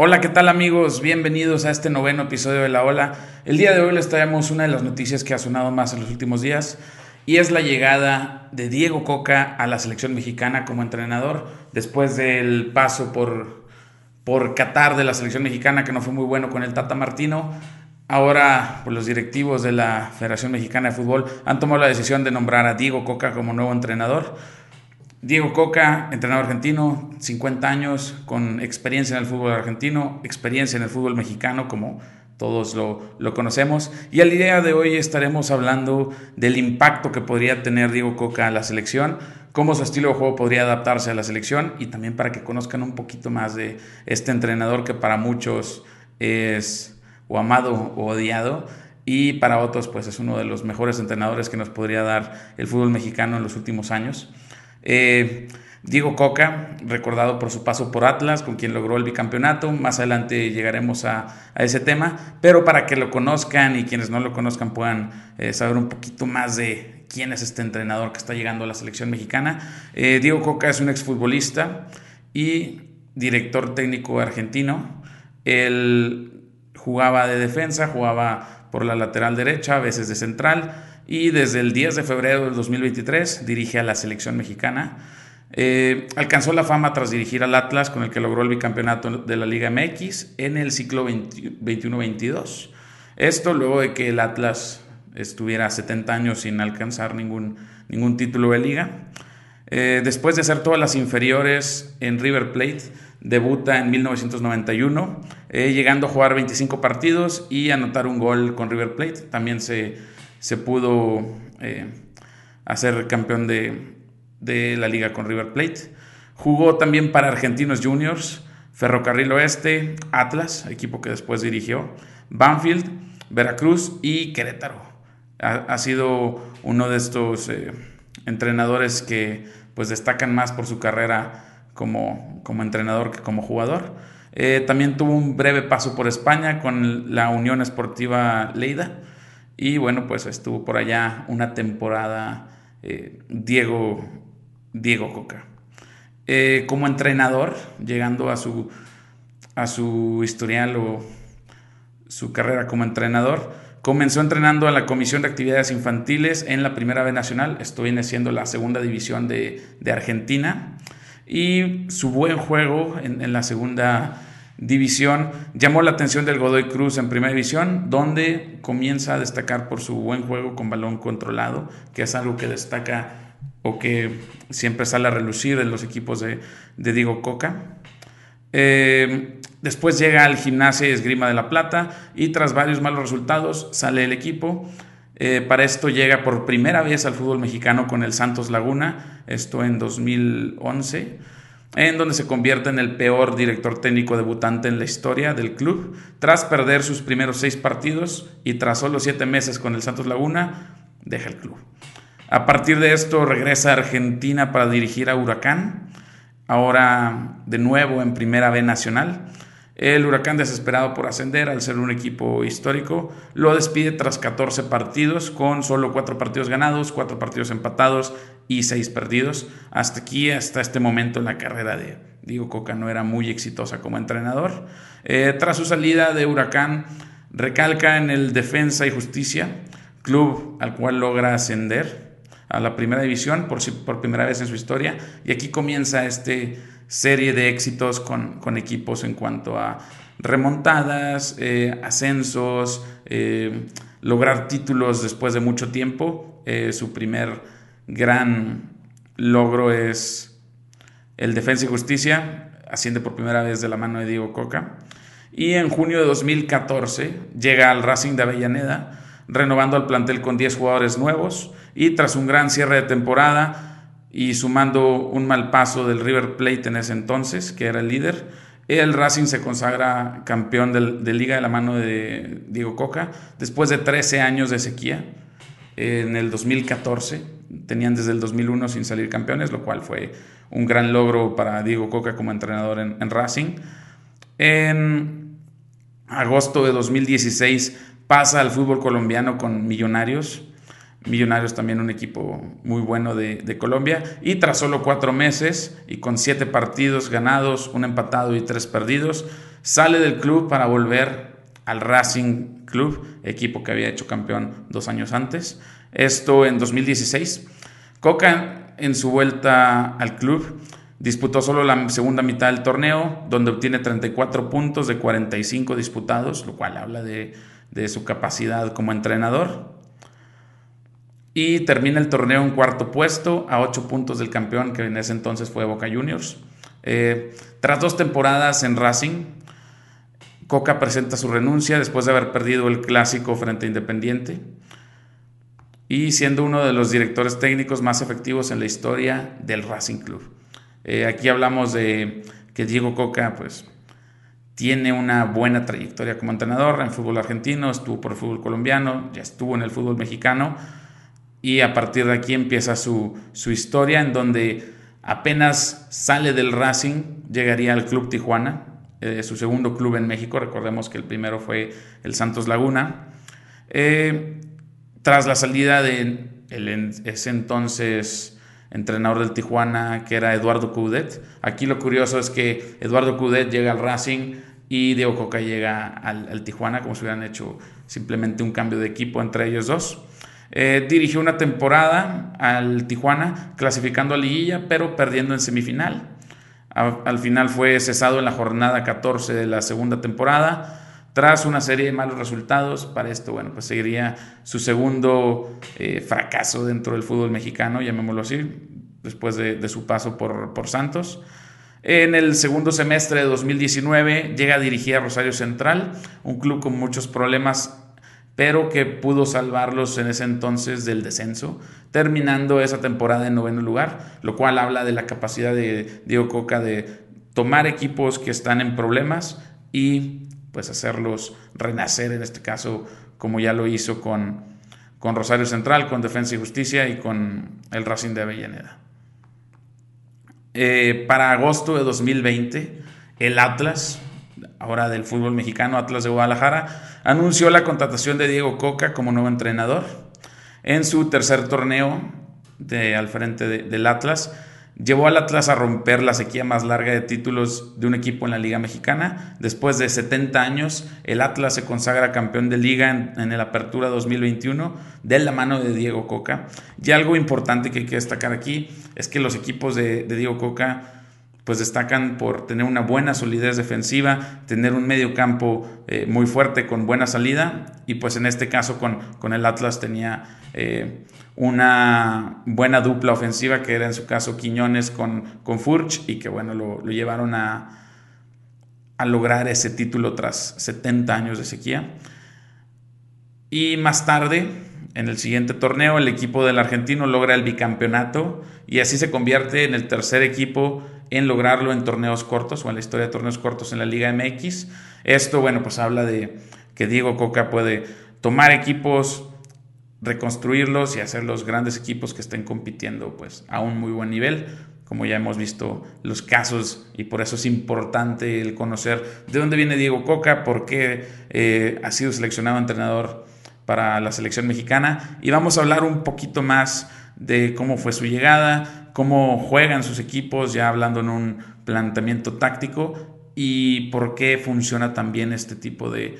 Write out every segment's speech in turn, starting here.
Hola, ¿qué tal amigos? Bienvenidos a este noveno episodio de La Ola. El día de hoy les traemos una de las noticias que ha sonado más en los últimos días y es la llegada de Diego Coca a la selección mexicana como entrenador después del paso por, por Qatar de la selección mexicana que no fue muy bueno con el Tata Martino. Ahora pues, los directivos de la Federación Mexicana de Fútbol han tomado la decisión de nombrar a Diego Coca como nuevo entrenador. Diego Coca, entrenador argentino, 50 años, con experiencia en el fútbol argentino, experiencia en el fútbol mexicano, como todos lo, conocemos. Y al día de hoy estaremos hablando del impacto que podría tener Diego Coca a la selección, cómo su estilo de juego podría adaptarse a la selección y también para que conozcan un poquito más de este entrenador que para muchos es o amado o odiado y para otros pues es uno de los mejores entrenadores que nos podría dar el fútbol mexicano en los últimos años. Eh, Diego Coca, recordado por su paso por Atlas, con quien logró el bicampeonato. Más adelante llegaremos a, ese tema, pero para que lo conozcan y quienes no lo conozcan puedan eh, saber un poquito más de quién es este entrenador que está llegando a la selección mexicana. Eh, Diego Coca es un exfutbolista y director técnico argentino. Él jugaba de defensa, jugaba por la lateral derecha, a veces de central y desde el 10 de febrero del 2023 dirige a la selección mexicana. Eh, alcanzó la fama tras dirigir al Atlas, con el que logró el bicampeonato de la Liga MX en el ciclo 21-22. Esto luego de que el Atlas estuviera 70 años sin alcanzar ningún, ningún título de liga. Eh, después de hacer todas las inferiores en River Plate, debuta en 1991, eh, llegando a jugar 25 partidos y anotar un gol con River Plate. También se se pudo eh, hacer campeón de, la liga con River Plate. Jugó también para Argentinos Juniors, Ferrocarril Oeste, Atlas, equipo que después dirigió, Banfield, Veracruz y Querétaro. Ha, sido uno de estos eh, entrenadores que pues destacan más por su carrera como, como entrenador que como jugador. Eh, también tuvo un breve paso por España con la Unión Esportiva Leida y bueno, pues estuvo por allá una temporada eh, Diego, Diego Coca. Eh, como entrenador, llegando a su, a su historial o su carrera como entrenador, comenzó entrenando a la Comisión de Actividades Infantiles en la Primera B Nacional, esto viene siendo la segunda división de, Argentina, y su buen juego en, en la segunda división. Llamó la atención del Godoy Cruz en primera división, donde comienza a destacar por su buen juego con balón controlado, que es algo que destaca o que siempre sale a relucir en los equipos de, Diego Coca. Eh, después llega al gimnasio Esgrima de la Plata y tras varios malos resultados sale el equipo. Eh, para esto llega por primera vez al fútbol mexicano con el Santos Laguna, esto en 2011 en donde se convierte en el peor director técnico debutante en la historia del club, tras perder sus primeros seis partidos y tras solo siete meses con el Santos Laguna, deja el club. A partir de esto regresa a Argentina para dirigir a Huracán, ahora de nuevo en Primera B Nacional. El Huracán, desesperado por ascender al ser un equipo histórico, lo despide tras 14 partidos, con solo 4 partidos ganados, 4 partidos empatados y 6 perdidos. Hasta aquí, hasta este momento en la carrera de Diego Coca no era muy exitosa como entrenador. Eh, tras su salida de Huracán, recalca en el Defensa y Justicia, club al cual logra ascender a la primera división por, por primera vez en su historia. Y aquí comienza este serie de éxitos con, equipos en cuanto a remontadas, eh, ascensos, eh, lograr títulos después de mucho tiempo. Eh, su primer gran logro es el Defensa y Justicia, asciende por primera vez de la mano de Diego Coca. Y en junio de 2014 llega al Racing de Avellaneda, renovando al plantel con 10 jugadores nuevos y tras un gran cierre de temporada y sumando un mal paso del River Plate en ese entonces, que era el líder, el Racing se consagra campeón de, liga de la mano de Diego Coca después de 13 años de sequía. En el 2014 tenían desde el 2001 sin salir campeones, lo cual fue un gran logro para Diego Coca como entrenador en, en Racing. En agosto de 2016 pasa al fútbol colombiano con Millonarios Millonarios también un equipo muy bueno de, Colombia. Y tras solo cuatro meses y con siete partidos ganados, un empatado y tres perdidos, sale del club para volver al Racing Club, equipo que había hecho campeón dos años antes. Esto en 2016. Coca en su vuelta al club disputó solo la segunda mitad del torneo, donde obtiene 34 puntos de 45 disputados, lo cual habla de, su capacidad como entrenador. Y termina el torneo en cuarto puesto, a 8 puntos del campeón, que en ese entonces fue Boca Juniors. Eh, tras dos temporadas en Racing, Coca presenta su renuncia después de haber perdido el clásico frente a Independiente y siendo uno de los directores técnicos más efectivos en la historia del Racing Club. Eh, aquí hablamos de que Diego Coca pues, tiene una buena trayectoria como entrenador en fútbol argentino, estuvo por el fútbol colombiano, ya estuvo en el fútbol mexicano y a partir de aquí empieza su, su historia en donde apenas sale del Racing, llegaría al Club Tijuana, eh, su segundo club en México, recordemos que el primero fue el Santos Laguna. Eh, tras la salida de ese entonces entrenador del Tijuana, que era Eduardo Cudet. Aquí lo curioso es que Eduardo Cudet llega al Racing y Diego Coca llega al, Tijuana, como si hubieran hecho simplemente un cambio de equipo entre ellos dos. Eh, dirigió una temporada al Tijuana, clasificando a liguilla, pero perdiendo en semifinal. al final fue cesado en la jornada 14 de la segunda temporada tras una serie de malos resultados, para esto, bueno, pues seguiría su segundo eh, fracaso dentro del fútbol mexicano, llamémoslo así, después de, su paso por, por, Santos. En el segundo semestre de 2019 llega a dirigir a Rosario Central, un club con muchos problemas, pero que pudo salvarlos en ese entonces del descenso, terminando esa temporada en noveno lugar, lo cual habla de la capacidad de Diego Coca de tomar equipos que están en problemas y pues hacerlos renacer, en este caso, como ya lo hizo con, con Rosario Central, con Defensa y Justicia y con el Racing de Avellaneda. Eh, para agosto de 2020, el Atlas, ahora del fútbol mexicano, Atlas de Guadalajara, anunció la contratación de Diego Coca como nuevo entrenador. En su tercer torneo al frente del Atlas, Llevó al Atlas a romper la sequía más larga de títulos de un equipo en la Liga Mexicana. Después de 70 años, el Atlas se consagra campeón de liga en, el Apertura 2021 de la mano de Diego Coca. Y algo importante que hay que destacar aquí es que los equipos de, Diego Coca pues destacan por tener una buena solidez defensiva, tener un medio campo eh, muy fuerte con buena salida y pues en este caso con, con el Atlas tenía eh, una buena dupla ofensiva que era en su caso Quiñones con, con Furch y que bueno, lo, llevaron a, a, lograr ese título tras 70 años de sequía. Y más tarde, en el siguiente torneo, el equipo del argentino logra el bicampeonato y así se convierte en el tercer equipo en lograrlo en torneos cortos o en la historia de torneos cortos en la Liga MX. Esto, bueno, pues habla de que Diego Coca puede tomar equipos reconstruirlos y hacer los grandes equipos que estén compitiendo pues a un muy buen nivel como ya hemos visto los casos y por eso es importante el conocer de dónde viene Diego Coca, por qué eh, ha sido seleccionado entrenador para la selección mexicana y vamos a hablar un poquito más de cómo fue su llegada, cómo juegan sus equipos, ya hablando en un planteamiento táctico y por qué funciona también este tipo de,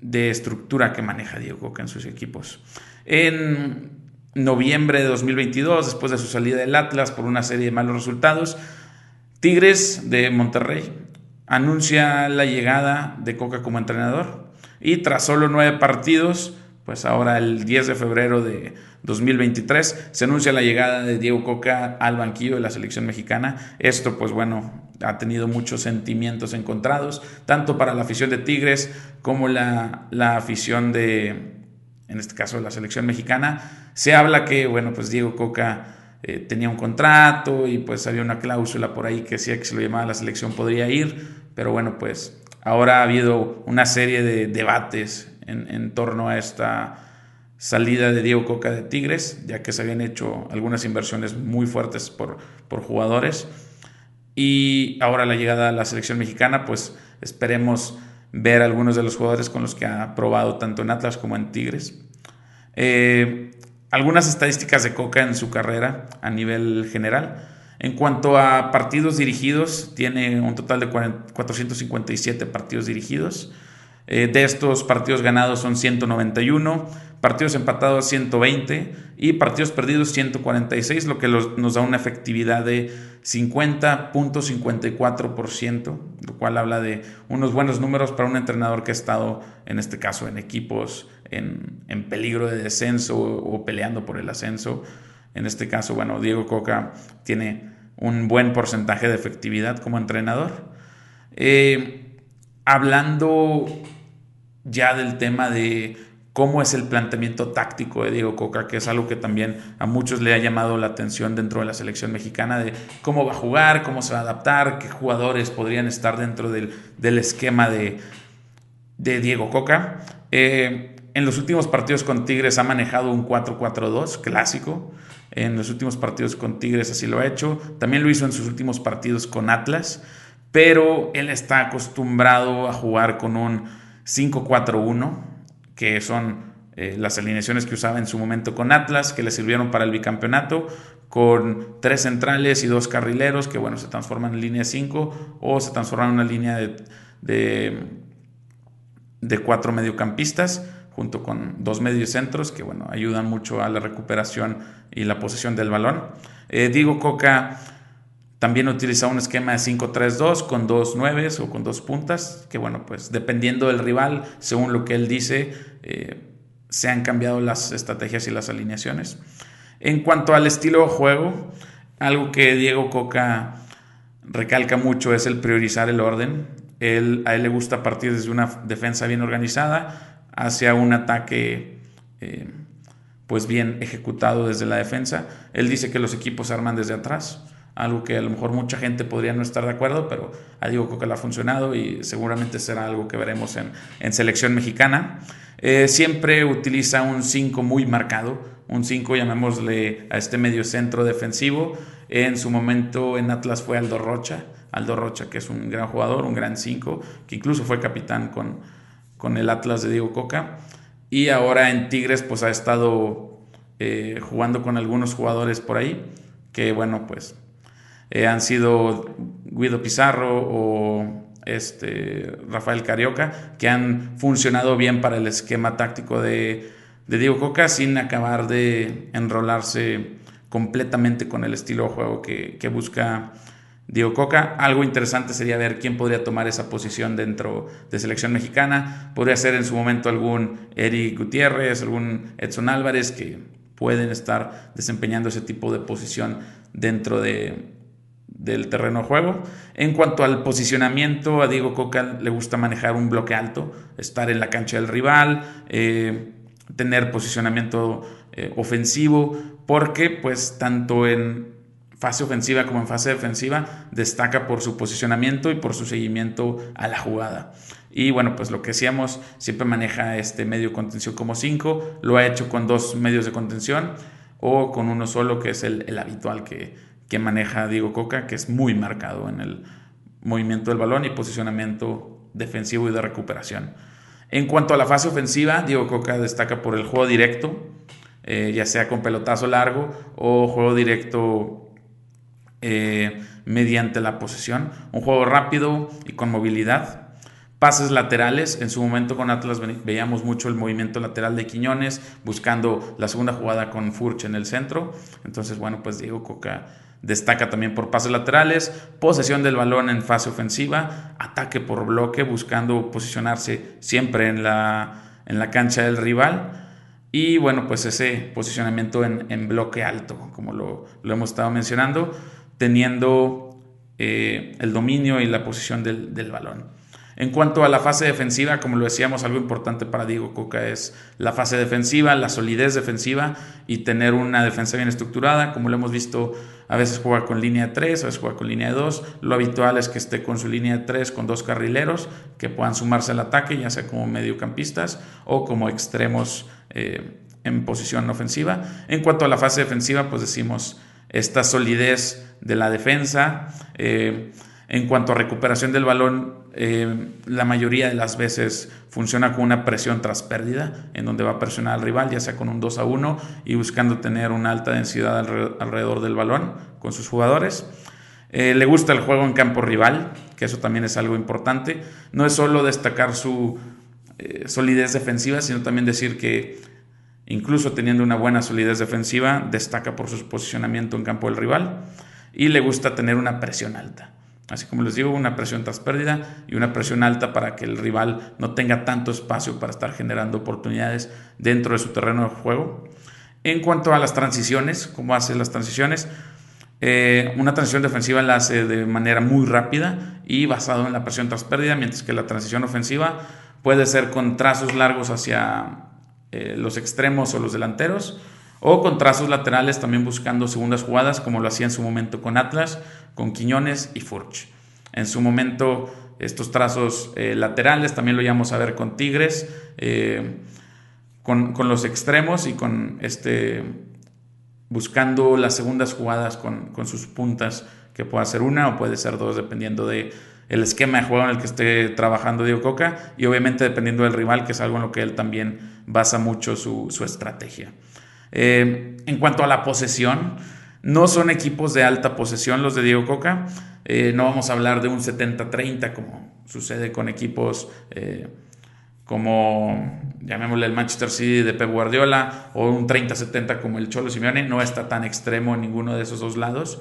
de estructura que maneja Diego Coca en sus equipos. En noviembre de 2022, después de su salida del Atlas por una serie de malos resultados, Tigres de Monterrey anuncia la llegada de Coca como entrenador y tras solo nueve partidos, pues ahora el 10 de febrero de 2023 se anuncia la llegada de Diego Coca al banquillo de la selección mexicana. Esto pues bueno, ha tenido muchos sentimientos encontrados, tanto para la afición de Tigres como la, afición de, en este caso, la selección mexicana. Se habla que, bueno, pues Diego Coca eh, tenía un contrato y pues había una cláusula por ahí que decía que si lo llamaba la selección podría ir, pero bueno, pues ahora ha habido una serie de debates en, torno a esta salida de Diego Coca de Tigres, ya que se habían hecho algunas inversiones muy fuertes por, por jugadores y ahora la llegada a la selección mexicana, pues esperemos ver algunos de los jugadores con los que ha probado tanto en Atlas como en Tigres. Eh, algunas estadísticas de Coca en su carrera a nivel general. En cuanto a partidos dirigidos, tiene un total de 457 partidos dirigidos. Eh, de estos partidos ganados son 191, partidos empatados 120 y partidos perdidos 146, lo que nos da una efectividad de 50.54%, lo cual habla de unos buenos números para un entrenador que ha estado, en este caso, en equipos en, en peligro de descenso o peleando por el ascenso. En este caso, bueno, Diego Coca tiene un buen porcentaje de efectividad como entrenador. Eh, hablando ya del tema de cómo es el planteamiento táctico de Diego Coca, que es algo que también a muchos le ha llamado la atención dentro de la selección mexicana, de cómo va a jugar, cómo se va a adaptar, qué jugadores podrían estar dentro del, esquema de, Diego Coca. Eh, en los últimos partidos con Tigres ha manejado un 4-4-2 clásico. En los últimos partidos con Tigres así lo ha hecho. También lo hizo en sus últimos partidos con Atlas. Pero él está acostumbrado a jugar con un 5-4-1, que son eh, las alineaciones que usaba en su momento con Atlas, que le sirvieron para el bicampeonato, con tres centrales y dos carrileros, que bueno, se transforman en línea 5 o se transforman en una línea de, de, cuatro mediocampistas junto con dos mediocentros que bueno, ayudan mucho a la recuperación y la posesión del balón. Eh, Diego Coca también utiliza un esquema de 5-3-2 con dos nueves o con dos puntas, que bueno, pues dependiendo del rival, según lo que él dice, eh, se han cambiado las estrategias y las alineaciones. En cuanto al estilo de juego, algo que Diego Coca recalca mucho es el priorizar el orden. Él, a él le gusta partir desde una defensa bien organizada hacia un ataque eh, pues bien ejecutado desde la defensa. Él dice que los equipos arman desde atrás algo que a lo mejor mucha gente podría no estar de acuerdo, pero a Diego Coca le ha funcionado y seguramente será algo que veremos en, selección mexicana. Eh, siempre utiliza un 5 muy marcado, un 5 llamémosle a este medio centro defensivo. En su momento en Atlas fue Aldo Rocha, Aldo Rocha que es un gran jugador, un gran 5, que incluso fue capitán con, con el Atlas de Diego Coca. Y ahora en Tigres pues ha estado eh, jugando con algunos jugadores por ahí, que bueno pues eh, han sido Guido Pizarro o este, Rafael Carioca, que han funcionado bien para el esquema táctico de, Diego Coca sin acabar de enrolarse completamente con el estilo de juego que, busca Diego Coca. Algo interesante sería ver quién podría tomar esa posición dentro de selección mexicana. Podría ser en su momento algún Eric Gutiérrez, algún Edson Álvarez, que pueden estar desempeñando ese tipo de posición dentro de, del terreno de juego. En cuanto al posicionamiento, a Diego Coca le gusta manejar un bloque alto, estar en la cancha del rival, eh, tener posicionamiento eh, ofensivo, porque pues tanto en fase ofensiva como en fase defensiva destaca por su posicionamiento y por su seguimiento a la jugada. Y bueno, pues lo que decíamos, siempre maneja este medio contención como 5, lo ha hecho con dos medios de contención o con uno solo, que es el habitual que, que maneja Diego Coca, que es muy marcado en el movimiento del balón y posicionamiento defensivo y de recuperación. En cuanto a la fase ofensiva, Diego Coca destaca por el juego directo, eh, ya sea con pelotazo largo o juego directo eh, mediante la posesión. Un juego rápido y con movilidad. Pases laterales, en su momento con Atlas veíamos mucho el movimiento lateral de Quiñones, buscando la segunda jugada con Furch en el centro. Entonces, bueno, pues Diego Coca Destaca también por pases laterales, posesión del balón en fase ofensiva, ataque por bloque, buscando posicionarse siempre en la, en la cancha del rival. Y bueno, pues ese posicionamiento en, bloque alto, como lo, hemos estado mencionando, teniendo eh, el dominio y la posición del, del balón. En cuanto a la fase defensiva, como lo decíamos, algo importante para Diego Coca es la fase defensiva, la solidez defensiva y tener una defensa bien estructurada. Como lo hemos visto, a veces juega con línea 3, a veces juega con línea 2. Lo habitual es que esté con su línea 3 con dos carrileros que puedan sumarse al ataque, ya sea como mediocampistas o como extremos eh, en posición ofensiva. En cuanto a la fase defensiva, pues decimos esta solidez de la defensa. Eh, En cuanto a recuperación del balón, eh, la mayoría de las veces funciona con una presión tras pérdida, en donde va a presionar al rival, ya sea con un 2 a 1 y buscando tener una alta densidad alrededor del balón con sus jugadores. Eh, le gusta el juego en campo rival, que eso también es algo importante. No es solo destacar su eh, solidez defensiva, sino también decir que incluso teniendo una buena solidez defensiva, destaca por su posicionamiento en campo del rival y le gusta tener una presión alta. Así como les digo, una presión tras pérdida y una presión alta para que el rival no tenga tanto espacio para estar generando oportunidades dentro de su terreno de juego. En cuanto a las transiciones, cómo hace las transiciones, eh, una transición defensiva la hace de manera muy rápida y basado en la presión tras pérdida, mientras que la transición ofensiva puede ser con trazos largos hacia eh, los extremos o los delanteros o con trazos laterales también buscando segundas jugadas como lo hacía en su momento con Atlas, con Quiñones y Furch. En su momento estos trazos eh, laterales también lo íbamos a ver con Tigres, eh, con, los extremos y con este buscando las segundas jugadas con, sus puntas, que puede ser una o puede ser dos, dependiendo de el esquema de juego en el que esté trabajando Diego Coca y obviamente dependiendo del rival, que es algo en lo que él también basa mucho su, su estrategia. Eh, en cuanto a la posesión, no son equipos de alta posesión los de Diego Coca. Eh, no vamos a hablar de un 70-30 como sucede con equipos eh, como, llamémosle el Manchester City de Pep Guardiola o un 30-70 como el Cholo Simeone. No está tan extremo en ninguno de esos dos lados.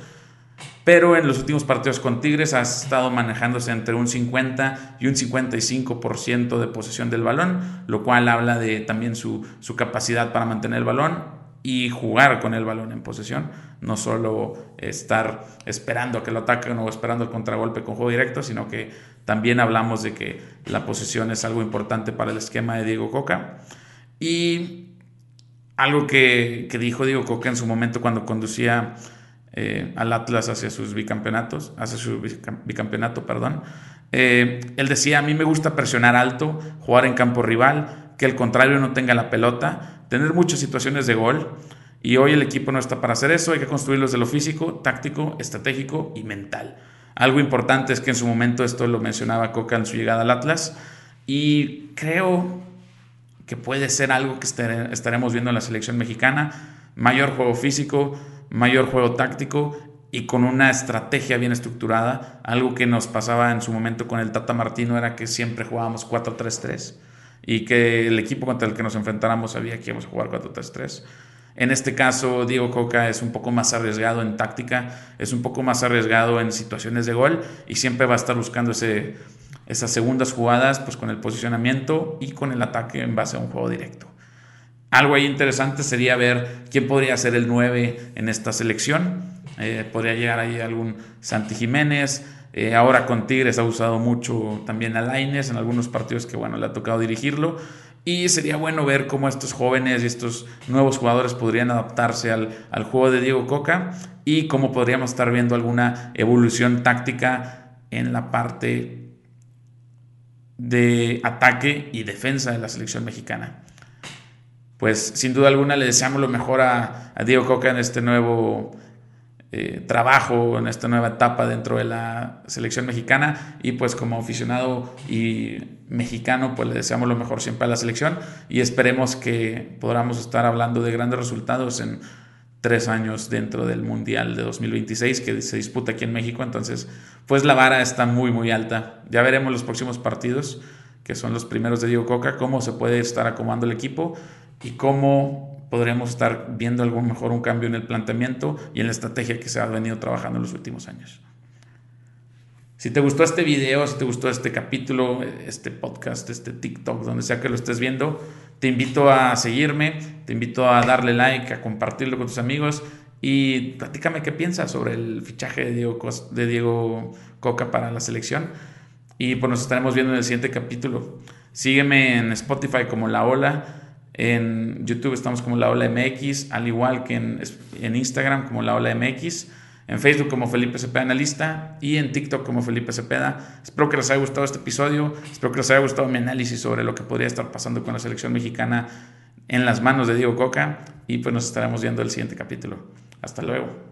Pero en los últimos partidos con Tigres ha estado manejándose entre un 50 y un 55% de posesión del balón, lo cual habla de también su, su capacidad para mantener el balón y jugar con el balón en posesión, no solo estar esperando a que lo ataquen o esperando el contragolpe con juego directo, sino que también hablamos de que la posesión es algo importante para el esquema de Diego Coca. Y algo que, dijo Diego Coca en su momento cuando conducía eh, al Atlas hacia sus bicampeonatos, hacia su bicampeonato, perdón, eh, él decía, a mí me gusta presionar alto, jugar en campo rival, que el contrario no tenga la pelota, tener muchas situaciones de gol. Y hoy el equipo no está para hacer eso, hay que construirlo desde lo físico, táctico, estratégico y mental. Algo importante es que en su momento esto lo mencionaba Coca en su llegada al Atlas y creo que puede ser algo que estaremos viendo en la selección mexicana. Mayor juego físico, mayor juego táctico y con una estrategia bien estructurada. Algo que nos pasaba en su momento con el Tata Martino era que siempre jugábamos 4-3-3 y que el equipo contra el que nos enfrentáramos sabía que íbamos a jugar 4-3-3. En este caso, Diego Coca es un poco más arriesgado en táctica, es un poco más arriesgado en situaciones de gol y siempre va a estar buscando ese, esas segundas jugadas pues, con el posicionamiento y con el ataque en base a un juego directo. Algo ahí interesante sería ver quién podría ser el 9 en esta selección. Eh, podría llegar ahí algún Santi Jiménez, eh, ahora con Tigres ha usado mucho también a Laines en algunos partidos que bueno, le ha tocado dirigirlo. Y sería bueno ver cómo estos jóvenes y estos nuevos jugadores podrían adaptarse al, al juego de Diego Coca y cómo podríamos estar viendo alguna evolución táctica en la parte de ataque y defensa de la selección mexicana. Pues sin duda alguna le deseamos lo mejor a, a Diego Coca en este nuevo eh, trabajo en esta nueva etapa dentro de la selección mexicana. Y pues como aficionado y mexicano pues le deseamos lo mejor siempre a la selección y esperemos que podamos estar hablando de grandes resultados en tres años dentro del Mundial de 2026 que se disputa aquí en México. Entonces pues la vara está muy muy alta. Ya veremos los próximos partidos que son los primeros de Diego Coca cómo se puede estar acomodando el equipo y cómo podríamos estar viendo algo mejor un cambio en el planteamiento y en la estrategia que se ha venido trabajando en los últimos años. Si te gustó este video, si te gustó este capítulo, este podcast, este TikTok, donde sea que lo estés viendo, te invito a seguirme, te invito a darle like, a compartirlo con tus amigos y platícame qué piensas sobre el fichaje de Diego, de Diego Coca para la selección. Y pues nos estaremos viendo en el siguiente capítulo. Sígueme en Spotify como La Ola en YouTube estamos como La Ola MX, al igual que en, Instagram como La Ola MX, en Facebook como Felipe Cepeda Analista y en TikTok como Felipe Cepeda. Espero que les haya gustado este episodio, espero que les haya gustado mi análisis sobre lo que podría estar pasando con la selección mexicana en las manos de Diego Coca y pues nos estaremos viendo el siguiente capítulo. Hasta luego.